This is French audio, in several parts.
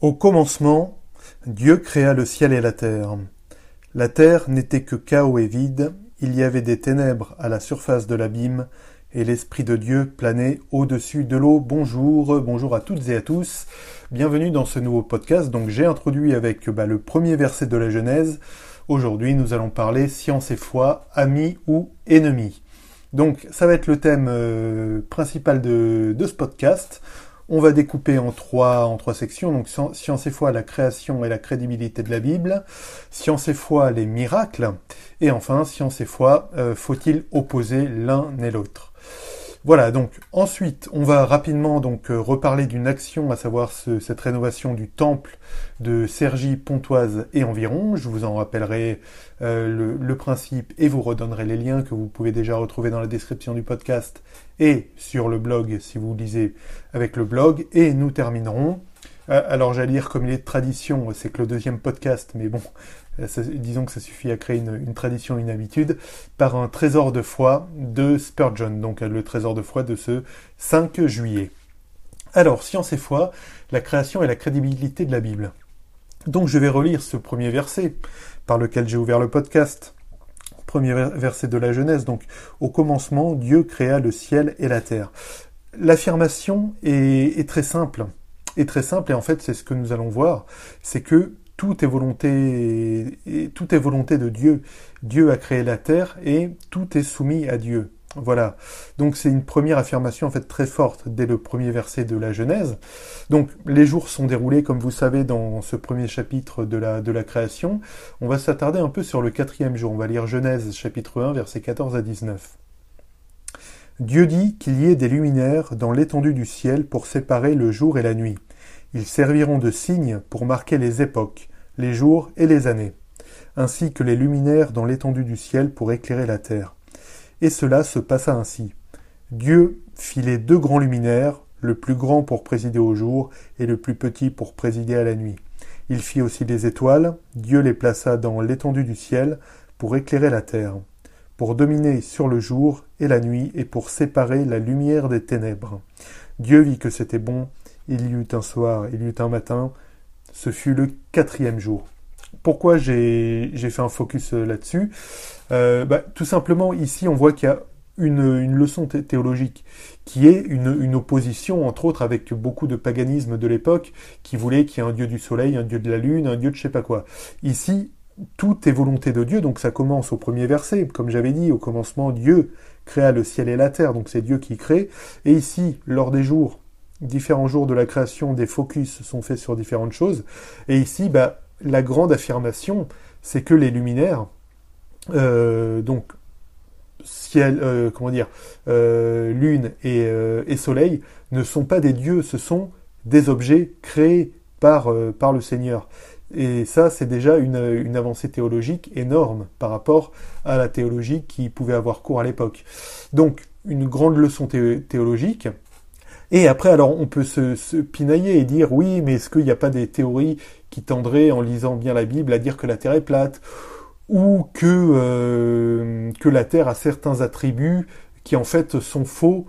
Au commencement, Dieu créa le ciel et la terre. La terre n'était que chaos et vide, il y avait des ténèbres à la surface de l'abîme, et l'Esprit de Dieu planait au-dessus de l'eau. Bonjour, bonjour à toutes et à tous. Bienvenue dans ce nouveau podcast. Donc j'ai introduit avec bah, le premier verset de la Genèse. Aujourd'hui, nous allons parler science et foi, amis ou ennemis. Donc ça va être le thème euh, principal de, de ce podcast. On va découper en trois, en trois sections. Donc, science et foi, la création et la crédibilité de la Bible. Science et foi, les miracles. Et enfin, science et foi, euh, faut-il opposer l'un et l'autre? Voilà, donc ensuite, on va rapidement donc euh, reparler d'une action, à savoir cette rénovation du temple de Sergi, Pontoise et environ. Je vous en rappellerai euh, le, principe et vous redonnerai les liens que vous pouvez déjà retrouver dans la description du podcast et sur le blog si vous lisez avec le blog. Et nous terminerons. Euh, alors j'allais dire comme il est de tradition, c'est que le deuxième podcast, mais bon, euh, disons que ça suffit à créer une, tradition, une habitude, par un trésor de foi de Spurgeon, donc le trésor de foi de ce 5 juillet. Alors, science et foi, la création et la crédibilité de la Bible. Donc je vais relire ce premier verset par lequel j'ai ouvert le podcast. Premier verset de la Genèse, donc au commencement, Dieu créa le ciel et la terre. L'affirmation très simple, est très simple et en fait c'est ce que nous allons voir, c'est que tout est volonté, de Dieu. Dieu a créé la terre et tout est soumis à Dieu. Voilà. Donc c'est une première affirmation en fait très forte dès le premier verset de la Genèse. Donc les jours sont déroulés comme vous savez dans ce premier chapitre de la, de la création. On va s'attarder un peu sur le quatrième jour. On va lire Genèse chapitre 1 versets 14 à 19. Dieu dit qu'il y ait des luminaires dans l'étendue du ciel pour séparer le jour et la nuit. Ils serviront de signes pour marquer les époques, les jours et les années, ainsi que les luminaires dans l'étendue du ciel pour éclairer la terre. Et cela se passa ainsi. Dieu fit les deux grands luminaires, le plus grand pour présider au jour et le plus petit pour présider à la nuit. Il fit aussi les étoiles, Dieu les plaça dans l'étendue du ciel pour éclairer la terre, pour dominer sur le jour et la nuit et pour séparer la lumière des ténèbres. Dieu vit que c'était bon, il y eut un soir, il y eut un matin, ce fut le quatrième jour. Pourquoi j'ai fait un focus euh, là-dessus? Euh, bah, Tout simplement, ici, on voit qu'il y a une, leçon théologique qui est une, opposition, entre autres, avec beaucoup de paganisme de l'époque qui voulait qu'il y ait un dieu du soleil, un dieu de la lune, un dieu de je sais pas quoi. Ici, tout est volonté de Dieu, donc ça commence au premier verset. Comme j'avais dit, au commencement, Dieu créa le ciel et la terre, donc c'est Dieu qui crée. Et ici, lors des jours différents jours de la création, des focus sont faits sur différentes choses. Et ici, bah, la grande affirmation, c'est que les luminaires, euh, donc ciel, euh, comment dire, euh, lune et, soleil, ne sont pas des dieux, ce sont des objets créés par, par le Seigneur. Et ça, c'est déjà une, une, avancée théologique énorme par rapport à la théologie qui pouvait avoir cours à l'époque. Donc, une grande leçon théologique, et après, alors, on peut se, pinailler et dire, oui, mais est-ce qu'il n'y a pas des théories qui tendraient, en lisant bien la Bible, à dire que la Terre est plate ou que, euh, la Terre a certains attributs qui, en fait, sont faux?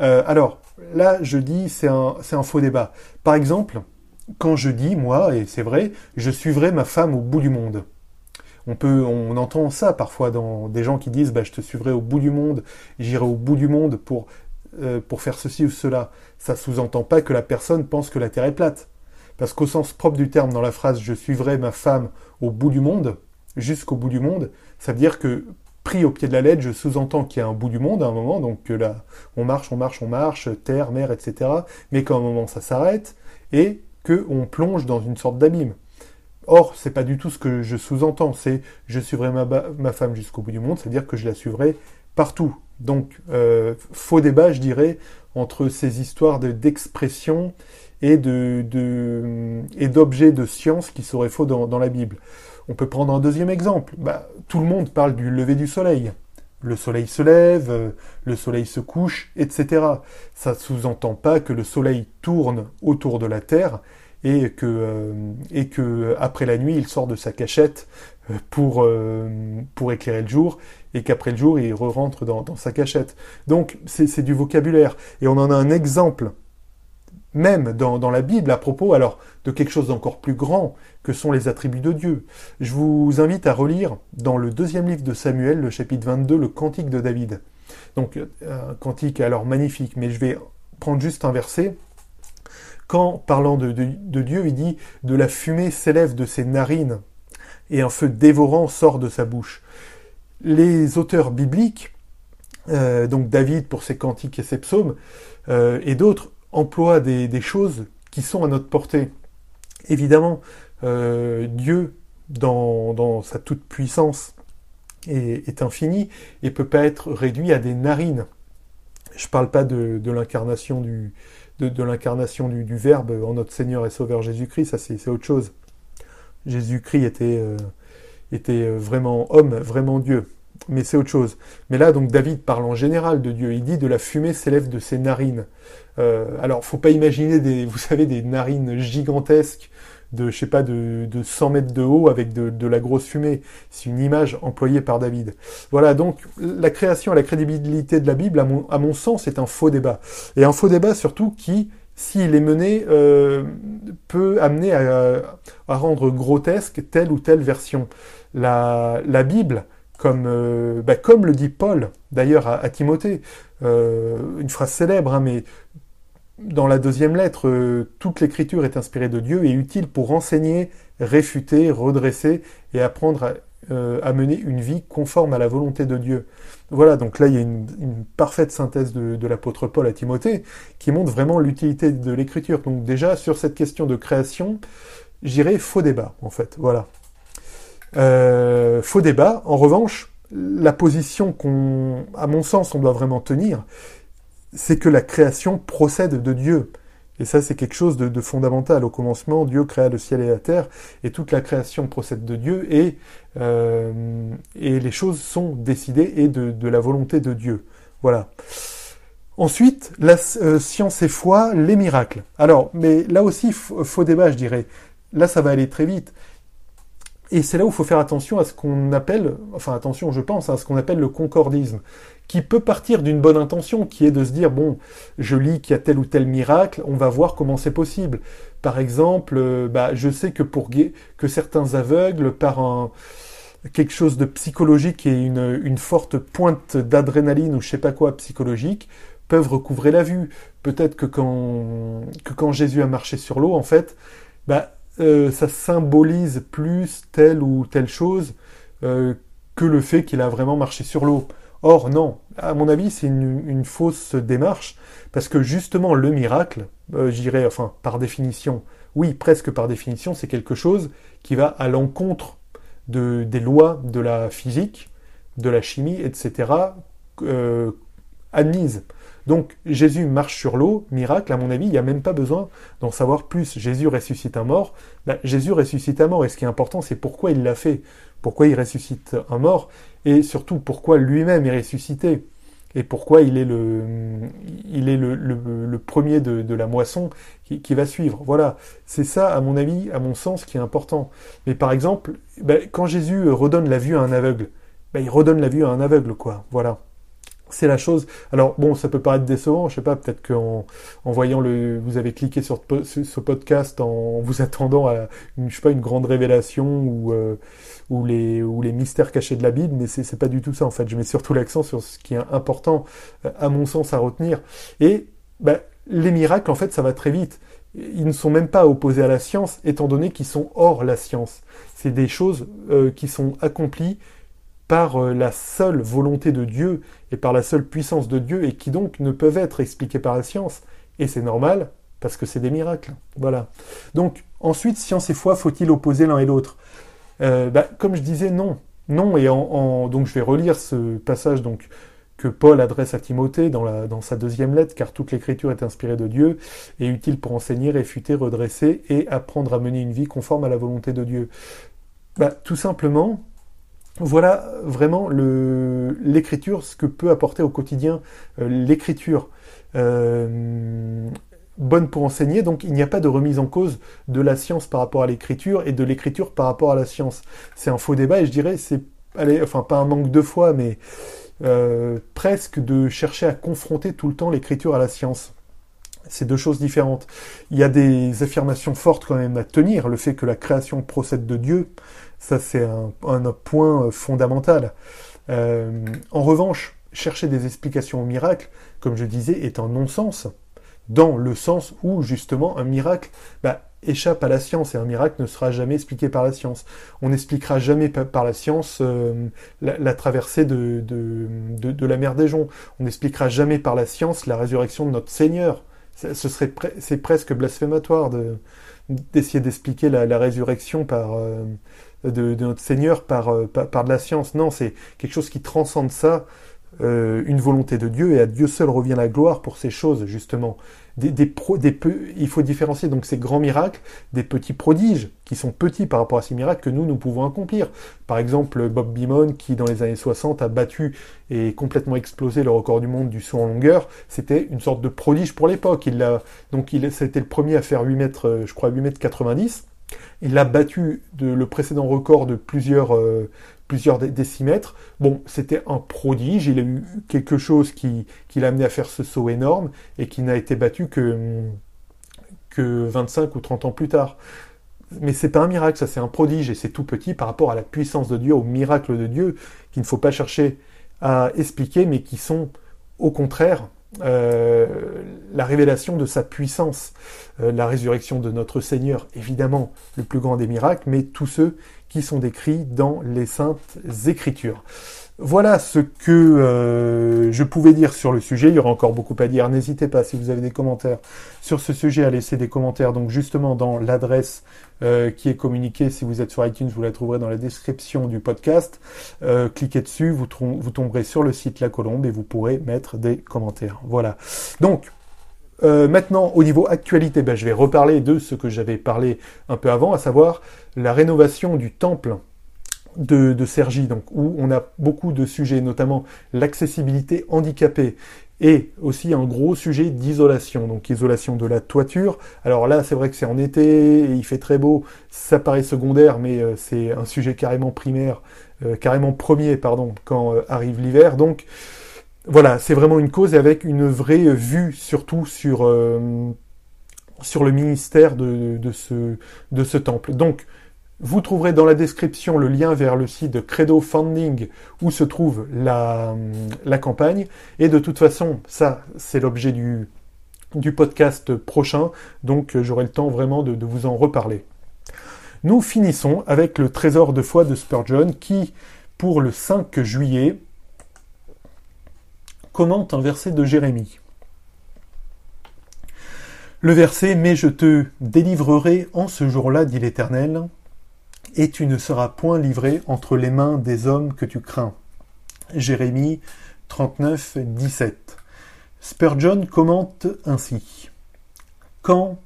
Euh, Alors, là, je dis, c'est un, un faux débat. Par exemple, quand je dis, moi, et c'est vrai, je suivrai ma femme au bout du monde. On peut, on entend ça parfois dans des gens qui disent, bah, je te suivrai au bout du monde, j'irai au bout du monde pour euh, pour faire ceci ou cela, ça sous-entend pas que la personne pense que la Terre est plate. Parce qu'au sens propre du terme, dans la phrase je suivrai ma femme au bout du monde, jusqu'au bout du monde, ça veut dire que pris au pied de la lettre, je sous-entends qu'il y a un bout du monde à un moment, donc que là, on marche, on marche, on marche, terre, mer, etc. Mais qu'à un moment ça s'arrête et qu'on plonge dans une sorte d'abîme. Or, c'est pas du tout ce que je sous-entends, c'est je suivrai ma, ma femme jusqu'au bout du monde, c'est-à-dire que je la suivrai partout. Donc, euh, faux débat, je dirais, entre ces histoires d'expression et d'objets de science qui seraient faux dans, la Bible. On peut prendre un deuxième exemple. Bah, tout le monde parle du lever du soleil. Le soleil se lève, euh, le soleil se couche, etc. Ça sous-entend pas que le soleil tourne autour de la Terre et que, euh, et que après la nuit, il sort de sa cachette pour, pour éclairer le jour et qu'après le jour, il re-rentre dans, sa cachette. Donc, c'est du vocabulaire. Et on en a un exemple même dans, la Bible à propos alors de quelque chose d'encore plus grand que sont les attributs de Dieu. Je vous invite à relire dans le deuxième livre de Samuel, le chapitre 22, le cantique de David. Donc un cantique alors magnifique, mais je vais prendre juste un verset. Quand, parlant de, Dieu, il dit De la fumée s'élève de ses narines et un feu dévorant sort de sa bouche. Les auteurs bibliques, euh, donc David pour ses cantiques et ses psaumes, euh, et d'autres, emploie des, choses qui sont à notre portée. Évidemment, euh, Dieu, dans, sa toute-puissance, est, infini et peut pas être réduit à des narines. Je ne parle pas de, l'incarnation du, Verbe en notre Seigneur et Sauveur Jésus-Christ, c'est autre chose. Jésus-Christ était, euh, était vraiment homme, vraiment Dieu mais c'est autre chose. Mais là, donc David parle en général de Dieu. Il dit de la fumée s'élève de ses narines. Euh, alors, faut pas imaginer des, vous savez, des narines gigantesques de, je sais pas, de, de 100 mètres de haut avec de, de la grosse fumée. C'est une image employée par David. Voilà, donc la création et la crédibilité de la Bible, à mon, à mon sens, est un faux débat. Et un faux débat surtout qui, s'il est mené, euh, peut amener à, rendre grotesque telle ou telle version. La, Bible, comme, euh, bah, comme le dit Paul d'ailleurs à, Timothée, euh, une phrase célèbre, hein, mais dans la deuxième lettre, toute l'écriture est inspirée de Dieu et utile pour enseigner, réfuter, redresser et apprendre à, mener une vie conforme à la volonté de Dieu. Voilà, donc là il y a une, parfaite synthèse de, de l'apôtre Paul à Timothée qui montre vraiment l'utilité de l'écriture. Donc déjà sur cette question de création, j'irai faux débat en fait. Voilà. Euh, faux débat. En revanche, la position qu'on, à mon sens, on doit vraiment tenir, c'est que la création procède de Dieu. Et ça, c'est quelque chose de, fondamental. Au commencement, Dieu créa le ciel et la terre, et toute la création procède de Dieu, et, euh, les choses sont décidées et de, la volonté de Dieu. Voilà. Ensuite, la euh, science et foi, les miracles. Alors, mais là aussi, faux débat, je dirais. Là, ça va aller très vite. Et c'est là où il faut faire attention à ce qu'on appelle, enfin attention je pense, à ce qu'on appelle le concordisme, qui peut partir d'une bonne intention, qui est de se dire, bon, je lis qu'il y a tel ou tel miracle, on va voir comment c'est possible. Par exemple, euh, bah, je sais que pour que certains aveugles, par un, quelque chose de psychologique et une, une forte pointe d'adrénaline ou je sais pas quoi psychologique, peuvent recouvrer la vue. Peut-être que quand, que quand Jésus a marché sur l'eau, en fait, bah, euh, ça symbolise plus telle ou telle chose euh, que le fait qu'il a vraiment marché sur l'eau. Or, non, à mon avis, c'est une, fausse démarche, parce que justement, le miracle, euh, j'irais, enfin, par définition, oui, presque par définition, c'est quelque chose qui va à l'encontre de, des lois de la physique, de la chimie, etc., admises. Donc Jésus marche sur l'eau, miracle, à mon avis, il n'y a même pas besoin d'en savoir plus. Jésus ressuscite un mort, ben, Jésus ressuscite un mort, et ce qui est important, c'est pourquoi il l'a fait, pourquoi il ressuscite un mort, et surtout pourquoi lui-même est ressuscité, et pourquoi il est le, le, premier de, la moisson qui, va suivre. Voilà, c'est ça, à mon avis, à mon sens, qui est important. Mais par exemple, ben, quand Jésus redonne la vue à un aveugle, ben, il redonne la vue à un aveugle, quoi. Voilà c'est la chose. Alors bon, ça peut paraître décevant, je sais pas, peut-être qu'en en voyant le, vous avez cliqué sur ce podcast en vous attendant à une, je sais pas, une grande révélation ou euh, ou les ou les mystères cachés de la Bible, mais c'est pas du tout ça en fait. Je mets surtout l'accent sur ce qui est important euh, à mon sens à retenir. Et ben, les miracles en fait, ça va très vite. Ils ne sont même pas opposés à la science, étant donné qu'ils sont hors la science. C'est des choses euh, qui sont accomplies par euh, la seule volonté de Dieu et par la seule puissance de Dieu et qui donc ne peuvent être expliquées par la science. Et c'est normal parce que c'est des miracles. Voilà. Donc ensuite, science et foi, faut-il opposer l'un et l'autre? Euh, bah, Comme je disais, non. Non, et en, donc je vais relire ce passage donc que Paul adresse à Timothée dans, la, dans sa deuxième lettre, car toute l'écriture est inspirée de Dieu et utile pour enseigner, réfuter, redresser et apprendre à mener une vie conforme à la volonté de Dieu. Bah, tout simplement, voilà vraiment l'écriture, ce que peut apporter au quotidien euh, l'écriture. Euh, bonne pour enseigner, donc il n'y a pas de remise en cause de la science par rapport à l'écriture et de l'écriture par rapport à la science. C'est un faux débat et je dirais c'est, enfin pas un manque de foi, mais euh, presque de chercher à confronter tout le temps l'écriture à la science. C'est deux choses différentes. Il y a des affirmations fortes quand même à tenir. Le fait que la création procède de Dieu, ça c'est un, point fondamental. Euh, en revanche, chercher des explications au miracle, comme je disais, est un non-sens, dans le sens où justement un miracle bah, échappe à la science et un miracle ne sera jamais expliqué par la science. On n'expliquera jamais par la science euh, la, traversée de, de, la mer des joncs. On n'expliquera jamais par la science la résurrection de notre Seigneur. Ce serait c'est presque blasphématoire d'essayer d'expliquer la, résurrection par euh, de, notre Seigneur euh, par, par, de la science. Non, c'est quelque chose qui transcende ça. une volonté de Dieu et à Dieu seul revient la gloire pour ces choses justement des, des, des il faut différencier donc ces grands miracles des petits prodiges qui sont petits par rapport à ces miracles que nous nous pouvons accomplir. Par exemple, Bob Beamon qui dans les années 60 a battu et complètement explosé le record du monde du saut en longueur, c'était une sorte de prodige pour l'époque. Il a donc il c'était le premier à faire 8 mètres, euh, je crois 8 mètres 90. Il a battu le précédent record de plusieurs, euh, décimètres. Bon, c'était un prodige, il a eu quelque chose qui, l'a amené à faire ce saut énorme et qui n'a été battu que, que 25 ou 30 ans plus tard. Mais c'est pas un miracle, ça c'est un prodige et c'est tout petit par rapport à la puissance de Dieu, au miracle de Dieu, qu'il ne faut pas chercher à expliquer, mais qui sont au contraire euh, la révélation de sa puissance, euh, la résurrection de notre Seigneur, évidemment le plus grand des miracles, mais tous ceux qui sont décrits dans les saintes écritures. Voilà ce que euh, je pouvais dire sur le sujet. Il y aura encore beaucoup à dire. N'hésitez pas, si vous avez des commentaires sur ce sujet, à laisser des commentaires. Donc justement dans l'adresse euh, qui est communiquée, si vous êtes sur iTunes, vous la trouverez dans la description du podcast. Euh, cliquez dessus, vous, tomberez sur le site La Colombe et vous pourrez mettre des commentaires. Voilà. Donc maintenant, au niveau actualité, ben, je vais reparler de ce que j'avais parlé un peu avant, à savoir la rénovation du temple de, de Sergi, donc, où on a beaucoup de sujets, notamment l'accessibilité handicapée et aussi un gros sujet d'isolation, donc isolation de la toiture. Alors là, c'est vrai que c'est en été, il fait très beau, ça paraît secondaire, mais euh, c'est un sujet carrément primaire, euh, carrément premier, pardon, quand arrive l'hiver. Donc, voilà, c'est vraiment une cause avec une vraie vue surtout sur, euh, sur le ministère de, de, ce, de ce temple. Donc, vous trouverez dans la description le lien vers le site de Credo Funding où se trouve la, campagne. Et de toute façon, ça, c'est l'objet du, podcast prochain. Donc, j'aurai le temps vraiment de, de vous en reparler. Nous finissons avec le trésor de foi de Spurgeon qui, pour le 5 juillet, commente un verset de Jérémie. Le verset Mais je te délivrerai en ce jour-là, dit l'Éternel, et tu ne seras point livré entre les mains des hommes que tu crains. Jérémie 39, 17. Spurgeon commente ainsi. Quand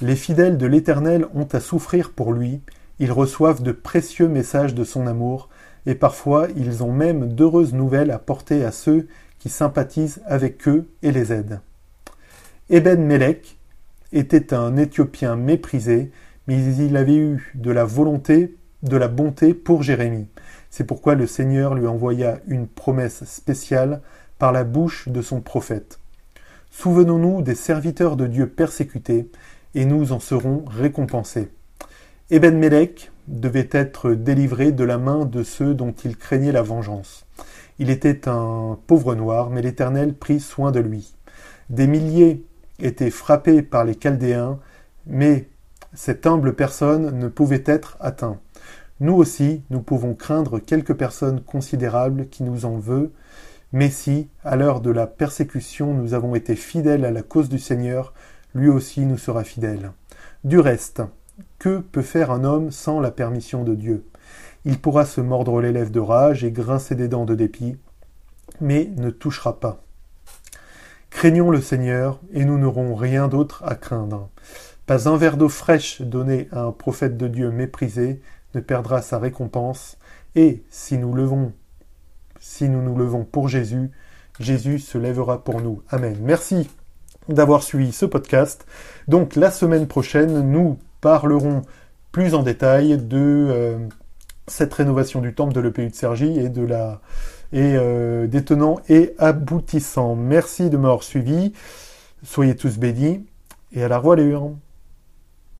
les fidèles de l'Éternel ont à souffrir pour lui, ils reçoivent de précieux messages de son amour, et parfois ils ont même d'heureuses nouvelles à porter à ceux qui sympathise avec eux et les aide. Eben Melech était un Éthiopien méprisé, mais il avait eu de la volonté, de la bonté pour Jérémie. C'est pourquoi le Seigneur lui envoya une promesse spéciale par la bouche de son prophète. Souvenons-nous des serviteurs de Dieu persécutés, et nous en serons récompensés. Eben Melech devait être délivré de la main de ceux dont il craignait la vengeance. Il était un pauvre noir, mais l'Éternel prit soin de lui. Des milliers étaient frappés par les Chaldéens, mais cette humble personne ne pouvait être atteint. Nous aussi, nous pouvons craindre quelques personnes considérables qui nous en veulent, mais si, à l'heure de la persécution, nous avons été fidèles à la cause du Seigneur, lui aussi nous sera fidèle. Du reste, que peut faire un homme sans la permission de Dieu? Il pourra se mordre les lèvres de rage et grincer des dents de dépit, mais ne touchera pas. Craignons le Seigneur, et nous n'aurons rien d'autre à craindre. Pas un verre d'eau fraîche donné à un prophète de Dieu méprisé ne perdra sa récompense, et si nous levons, si nous nous levons pour Jésus, Jésus se lèvera pour nous. Amen. Merci d'avoir suivi ce podcast. Donc la semaine prochaine, nous parlerons plus en détail de euh, cette rénovation du temple de l'EPU de Sergi et de la et euh, des et aboutissants. Merci de m'avoir suivi. Soyez tous bénis et à la voilure.